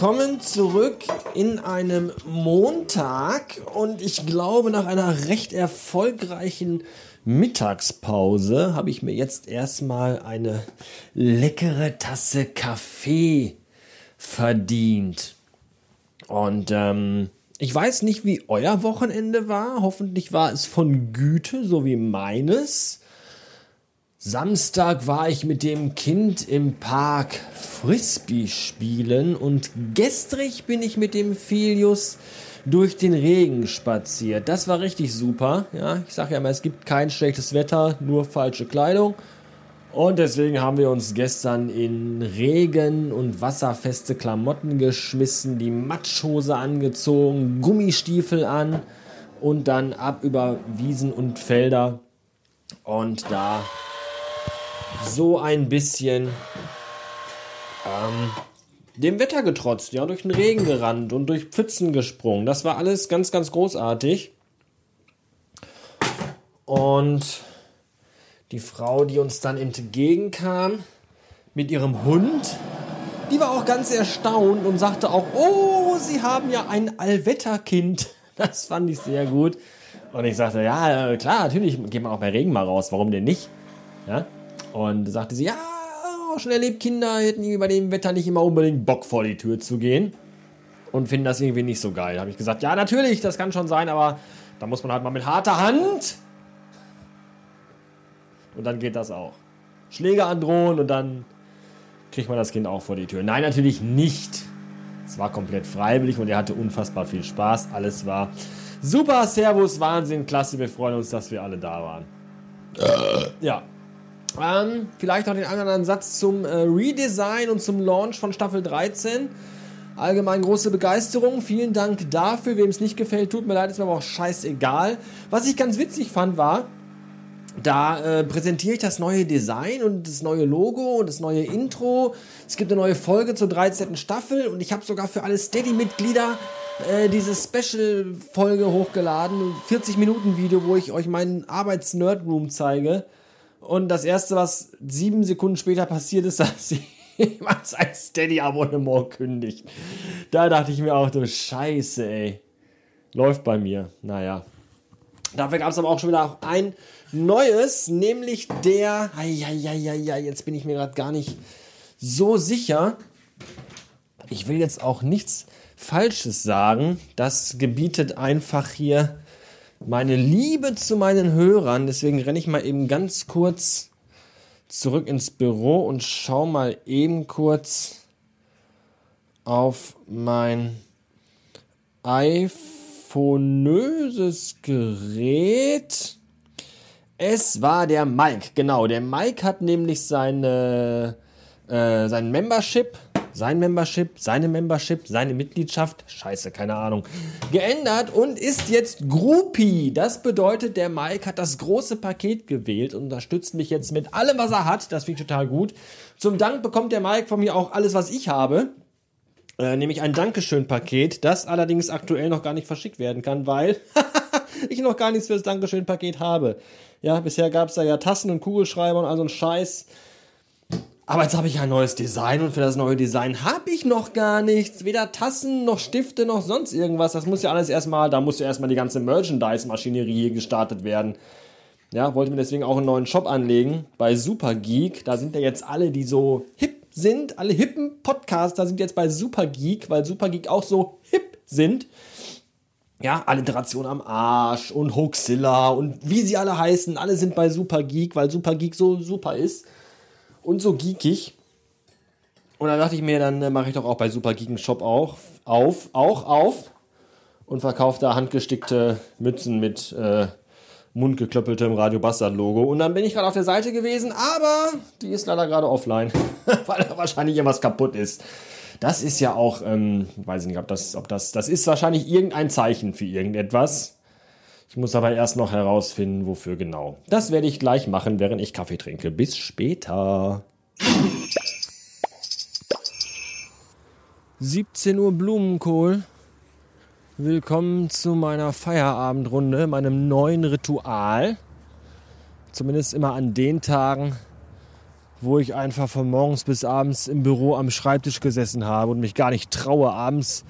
willkommen zurück in einem Montag und ich glaube nach einer recht erfolgreichen Mittagspause habe ich mir jetzt erstmal eine leckere Tasse Kaffee verdient. Und ähm, ich weiß nicht, wie euer Wochenende war. Hoffentlich war es von Güte, so wie meines. Samstag war ich mit dem Kind im Park Frisbee spielen und gestrig bin ich mit dem Filius durch den Regen spaziert. Das war richtig super. Ja, ich sage ja immer, es gibt kein schlechtes Wetter, nur falsche Kleidung. Und deswegen haben wir uns gestern in Regen und wasserfeste Klamotten geschmissen, die Matschhose angezogen, Gummistiefel an und dann ab über Wiesen und Felder und da so ein bisschen ähm, dem Wetter getrotzt, ja, durch den Regen gerannt und durch Pfützen gesprungen. Das war alles ganz, ganz großartig. Und die Frau, die uns dann entgegenkam mit ihrem Hund, die war auch ganz erstaunt und sagte auch, oh, Sie haben ja ein Allwetterkind. Das fand ich sehr gut. Und ich sagte, ja, klar, natürlich geht man auch bei Regen mal raus. Warum denn nicht? Ja? Und sagte sie, ja, schon erlebt, Kinder hätten irgendwie bei dem Wetter nicht immer unbedingt Bock vor die Tür zu gehen. Und finden das irgendwie nicht so geil. Da habe ich gesagt, ja, natürlich, das kann schon sein, aber da muss man halt mal mit harter Hand und dann geht das auch. Schläge androhen und dann kriegt man das Kind auch vor die Tür. Nein, natürlich nicht. Es war komplett freiwillig und er hatte unfassbar viel Spaß. Alles war super, Servus, Wahnsinn, klasse. Wir freuen uns, dass wir alle da waren. Äh. Ja. Ähm, vielleicht noch den anderen Satz zum äh, Redesign und zum Launch von Staffel 13. Allgemein große Begeisterung. Vielen Dank dafür. Wem es nicht gefällt, tut mir leid, ist mir aber auch scheißegal. Was ich ganz witzig fand, war, da äh, präsentiere ich das neue Design und das neue Logo und das neue Intro. Es gibt eine neue Folge zur 13. Staffel und ich habe sogar für alle Steady-Mitglieder äh, diese Special-Folge hochgeladen. 40 Minuten Video, wo ich euch meinen Arbeits-Nerd-Room zeige. Und das erste, was sieben Sekunden später passiert ist, dass jemand sein Steady-Abonnement kündigt. Da dachte ich mir auch, du Scheiße, ey. Läuft bei mir. Naja. Dafür gab es aber auch schon wieder ein Neues, nämlich der. Ja, jetzt bin ich mir gerade gar nicht so sicher. Ich will jetzt auch nichts Falsches sagen. Das gebietet einfach hier meine Liebe zu meinen Hörern. Deswegen renne ich mal eben ganz kurz zurück ins Büro und schau mal eben kurz auf mein iPhoneöses Gerät. Es war der Mike, genau. Der Mike hat nämlich seine, äh, sein Membership, sein Membership, seine Membership, seine Mitgliedschaft, scheiße, keine Ahnung, geändert und ist jetzt Groupie. Das bedeutet, der Mike hat das große Paket gewählt und unterstützt mich jetzt mit allem, was er hat. Das finde ich total gut. Zum Dank bekommt der Mike von mir auch alles, was ich habe. Äh, nämlich ein Dankeschön-Paket, das allerdings aktuell noch gar nicht verschickt werden kann, weil ich noch gar nichts für das Dankeschön-Paket habe. Ja, bisher gab es da ja Tassen und Kugelschreiber und all so ein Scheiß. Aber jetzt habe ich ein neues Design und für das neue Design habe ich noch gar nichts. Weder Tassen noch Stifte noch sonst irgendwas. Das muss ja alles erstmal, da muss ja erstmal die ganze Merchandise-Maschinerie hier gestartet werden. Ja, wollte mir deswegen auch einen neuen Shop anlegen bei Supergeek. Da sind ja jetzt alle, die so hip sind, alle hippen Podcaster sind jetzt bei Supergeek, weil Supergeek auch so hip sind ja, Alliteration am Arsch und Hoaxilla und wie sie alle heißen, alle sind bei Super Geek, weil Super Geek so super ist und so geekig. Und dann dachte ich mir, dann äh, mache ich doch auch bei Super Geek einen Shop auch auf, auch auf und verkaufe da handgestickte Mützen mit äh, mundgeklöppeltem Radio Bastard Logo. Und dann bin ich gerade auf der Seite gewesen, aber die ist leider gerade offline, weil da wahrscheinlich irgendwas kaputt ist. Das ist ja auch, ähm, weiß ich nicht, ob das, ob das, das ist wahrscheinlich irgendein Zeichen für irgendetwas. Ich muss aber erst noch herausfinden, wofür genau. Das werde ich gleich machen, während ich Kaffee trinke. Bis später. 17 Uhr Blumenkohl. Willkommen zu meiner Feierabendrunde, meinem neuen Ritual. Zumindest immer an den Tagen, wo ich einfach von morgens bis abends im Büro am Schreibtisch gesessen habe und mich gar nicht traue, abends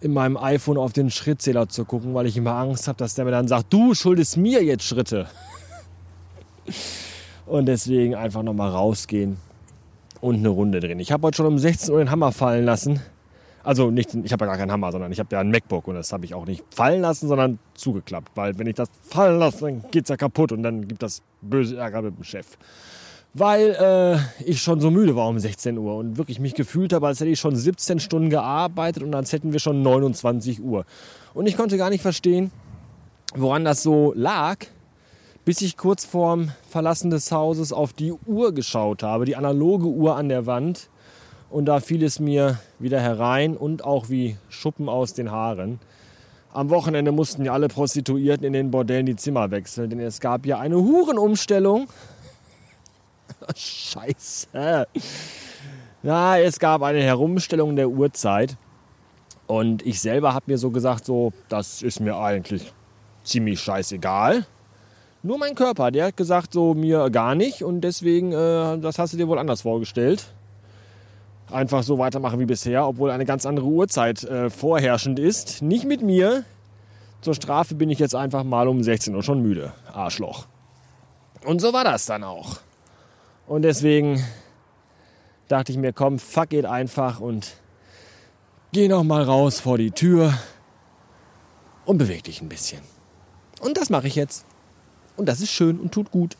in meinem iPhone auf den Schrittzähler zu gucken, weil ich immer Angst habe, dass der mir dann sagt, du schuldest mir jetzt Schritte. Und deswegen einfach nochmal rausgehen und eine Runde drehen. Ich habe heute schon um 16 Uhr den Hammer fallen lassen. Also nicht, ich habe ja gar keinen Hammer, sondern ich habe ja ein MacBook und das habe ich auch nicht fallen lassen, sondern zugeklappt. Weil wenn ich das fallen lasse, dann geht es ja kaputt und dann gibt das böse Ärger mit dem Chef weil äh, ich schon so müde war um 16 Uhr und wirklich mich gefühlt habe, als hätte ich schon 17 Stunden gearbeitet und als hätten wir schon 29 Uhr. Und ich konnte gar nicht verstehen, woran das so lag, bis ich kurz vorm Verlassen des Hauses auf die Uhr geschaut habe, die analoge Uhr an der Wand. Und da fiel es mir wieder herein und auch wie Schuppen aus den Haaren. Am Wochenende mussten ja alle Prostituierten in den Bordellen die Zimmer wechseln, denn es gab ja eine Hurenumstellung Scheiße. Ja, es gab eine Herumstellung der Uhrzeit. Und ich selber habe mir so gesagt, so, das ist mir eigentlich ziemlich scheißegal. Nur mein Körper, der hat gesagt, so mir gar nicht. Und deswegen, äh, das hast du dir wohl anders vorgestellt. Einfach so weitermachen wie bisher, obwohl eine ganz andere Uhrzeit äh, vorherrschend ist. Nicht mit mir. Zur Strafe bin ich jetzt einfach mal um 16 Uhr schon müde. Arschloch. Und so war das dann auch. Und deswegen dachte ich mir, komm, fuck it einfach und geh noch mal raus vor die Tür und beweg dich ein bisschen. Und das mache ich jetzt. Und das ist schön und tut gut.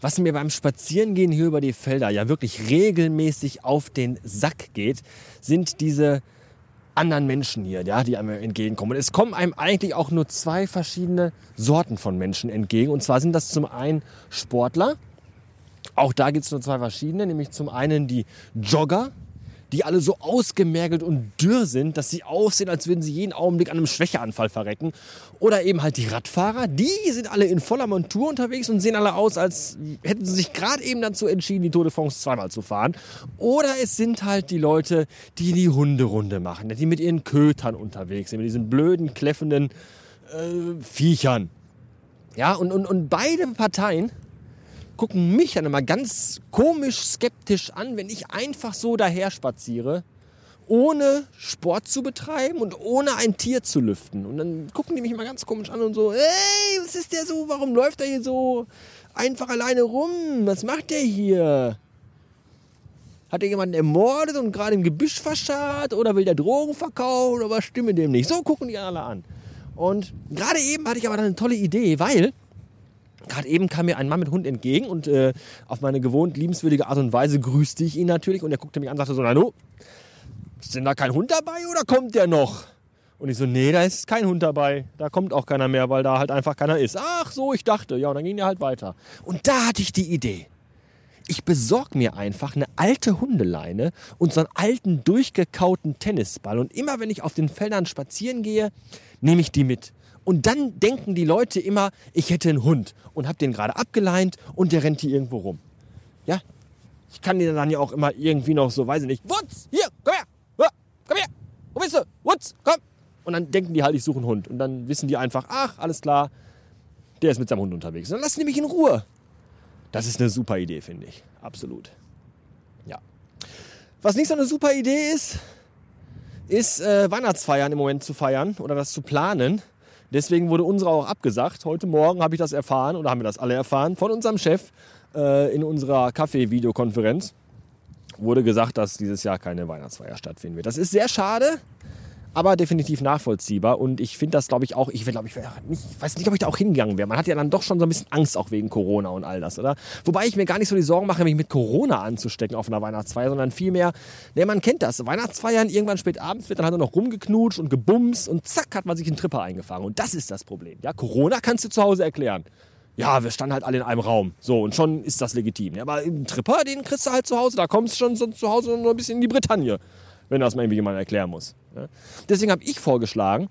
Was mir beim Spazierengehen hier über die Felder ja wirklich regelmäßig auf den Sack geht, sind diese anderen Menschen hier, ja, die einem entgegenkommen. Und es kommen einem eigentlich auch nur zwei verschiedene Sorten von Menschen entgegen. Und zwar sind das zum einen Sportler. Auch da gibt es nur zwei verschiedene, nämlich zum einen die Jogger, die alle so ausgemergelt und dürr sind, dass sie aussehen, als würden sie jeden Augenblick an einem Schwächeanfall verrecken. Oder eben halt die Radfahrer, die sind alle in voller Montur unterwegs und sehen alle aus, als hätten sie sich gerade eben dazu entschieden, die Tour de France zweimal zu fahren. Oder es sind halt die Leute, die die Hunderunde machen, die mit ihren Kötern unterwegs sind, mit diesen blöden, kläffenden äh, Viechern. Ja, und, und, und beide Parteien gucken mich dann immer ganz komisch skeptisch an, wenn ich einfach so daher spaziere, ohne Sport zu betreiben und ohne ein Tier zu lüften. Und dann gucken die mich immer ganz komisch an und so, ey, was ist der so, warum läuft er hier so einfach alleine rum? Was macht der hier? Hat er jemanden ermordet und gerade im Gebüsch verscharrt oder will der Drogen verkaufen oder was stimme dem nicht? So gucken die alle an. Und gerade eben hatte ich aber dann eine tolle Idee, weil Gerade eben kam mir ein Mann mit Hund entgegen und äh, auf meine gewohnt liebenswürdige Art und Weise grüßte ich ihn natürlich und er guckte mich an und sagte so, du, ist denn da kein Hund dabei oder kommt der noch? Und ich so, nee, da ist kein Hund dabei. Da kommt auch keiner mehr, weil da halt einfach keiner ist. Ach so, ich dachte. Ja, und dann ging er halt weiter. Und da hatte ich die Idee. Ich besorge mir einfach eine alte Hundeleine und so einen alten, durchgekauten Tennisball. Und immer wenn ich auf den Feldern spazieren gehe, nehme ich die mit. Und dann denken die Leute immer, ich hätte einen Hund und habe den gerade abgeleint und der rennt hier irgendwo rum. Ja, ich kann den dann ja auch immer irgendwie noch so, weiß ich nicht, Wutz, hier, komm her, komm her, wo bist du, Wutz, komm. Und dann denken die halt, ich suche einen Hund. Und dann wissen die einfach, ach, alles klar, der ist mit seinem Hund unterwegs. Und dann lassen die mich in Ruhe. Das ist eine super Idee, finde ich. Absolut. Ja. Was nicht so eine super Idee ist, ist äh, Weihnachtsfeiern im Moment zu feiern oder das zu planen. Deswegen wurde unsere auch abgesagt. Heute Morgen habe ich das erfahren oder haben wir das alle erfahren von unserem Chef äh, in unserer Kaffee-Videokonferenz. Wurde gesagt, dass dieses Jahr keine Weihnachtsfeier stattfinden wird. Das ist sehr schade aber definitiv nachvollziehbar. Und ich finde das, glaube ich, auch, ich, glaub, ich, nicht, ich weiß nicht, ob ich da auch hingegangen wäre. Man hat ja dann doch schon so ein bisschen Angst auch wegen Corona und all das, oder? Wobei ich mir gar nicht so die Sorgen mache, mich mit Corona anzustecken auf einer Weihnachtsfeier, sondern vielmehr, ne, man kennt das. Weihnachtsfeiern, irgendwann spät abends wird dann halt nur noch rumgeknutscht und gebumst und zack, hat man sich einen Tripper eingefangen. Und das ist das Problem. Ja, Corona kannst du zu Hause erklären. Ja, wir standen halt alle in einem Raum. So, und schon ist das legitim. Ja, aber im Tripper, den kriegst du halt zu Hause, da kommst du schon so zu Hause noch ein bisschen in die Bretagne wenn das mal irgendwie jemand erklären muss. Deswegen habe ich vorgeschlagen,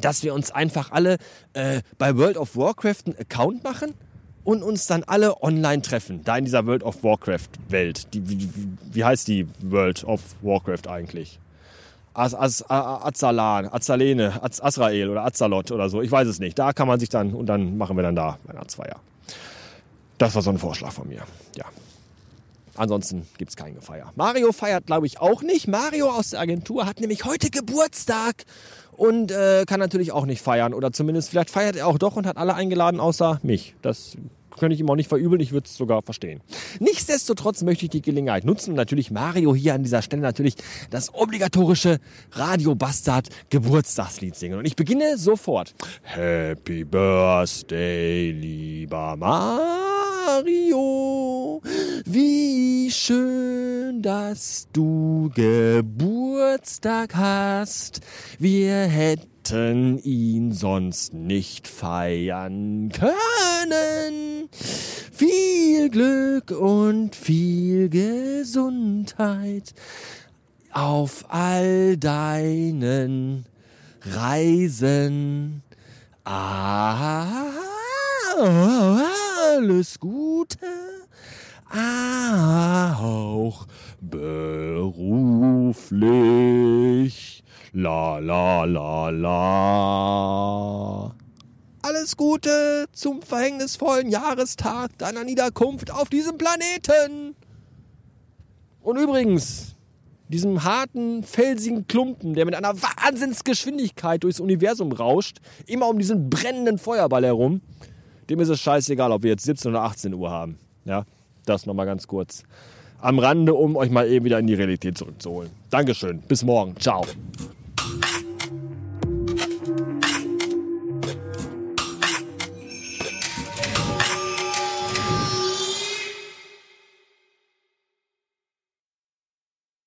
dass wir uns einfach alle äh, bei World of Warcraft einen Account machen und uns dann alle online treffen. Da in dieser World of Warcraft Welt. Die, wie, wie heißt die World of Warcraft eigentlich? Az, Az, Azalan, Azalene, Az, Azrael oder Azalot oder so. Ich weiß es nicht. Da kann man sich dann, und dann machen wir dann da Weihnachtsfeier. Das war so ein Vorschlag von mir. Ja. Ansonsten gibt es keine Gefeier. Mario feiert, glaube ich, auch nicht. Mario aus der Agentur hat nämlich heute Geburtstag und äh, kann natürlich auch nicht feiern. Oder zumindest, vielleicht feiert er auch doch und hat alle eingeladen, außer mich. Das könnte ich ihm auch nicht verübeln, ich würde es sogar verstehen. Nichtsdestotrotz möchte ich die Gelegenheit nutzen und natürlich Mario hier an dieser Stelle natürlich das obligatorische Radio Bastard Geburtstagslied singen. Und ich beginne sofort. Happy Birthday, lieber Mario. Wie schön, dass du Geburtstag hast. Wir hätten ihn sonst nicht feiern können. Viel Glück und viel Gesundheit auf all deinen Reisen. Alles Gute, auch beruflich. La la la la. Alles Gute zum verhängnisvollen Jahrestag deiner Niederkunft auf diesem Planeten. Und übrigens, diesem harten, felsigen Klumpen, der mit einer Wahnsinnsgeschwindigkeit durchs Universum rauscht, immer um diesen brennenden Feuerball herum, dem ist es scheißegal, ob wir jetzt 17 oder 18 Uhr haben. Ja, das nochmal ganz kurz am Rande, um euch mal eben wieder in die Realität zurückzuholen. Dankeschön, bis morgen, ciao.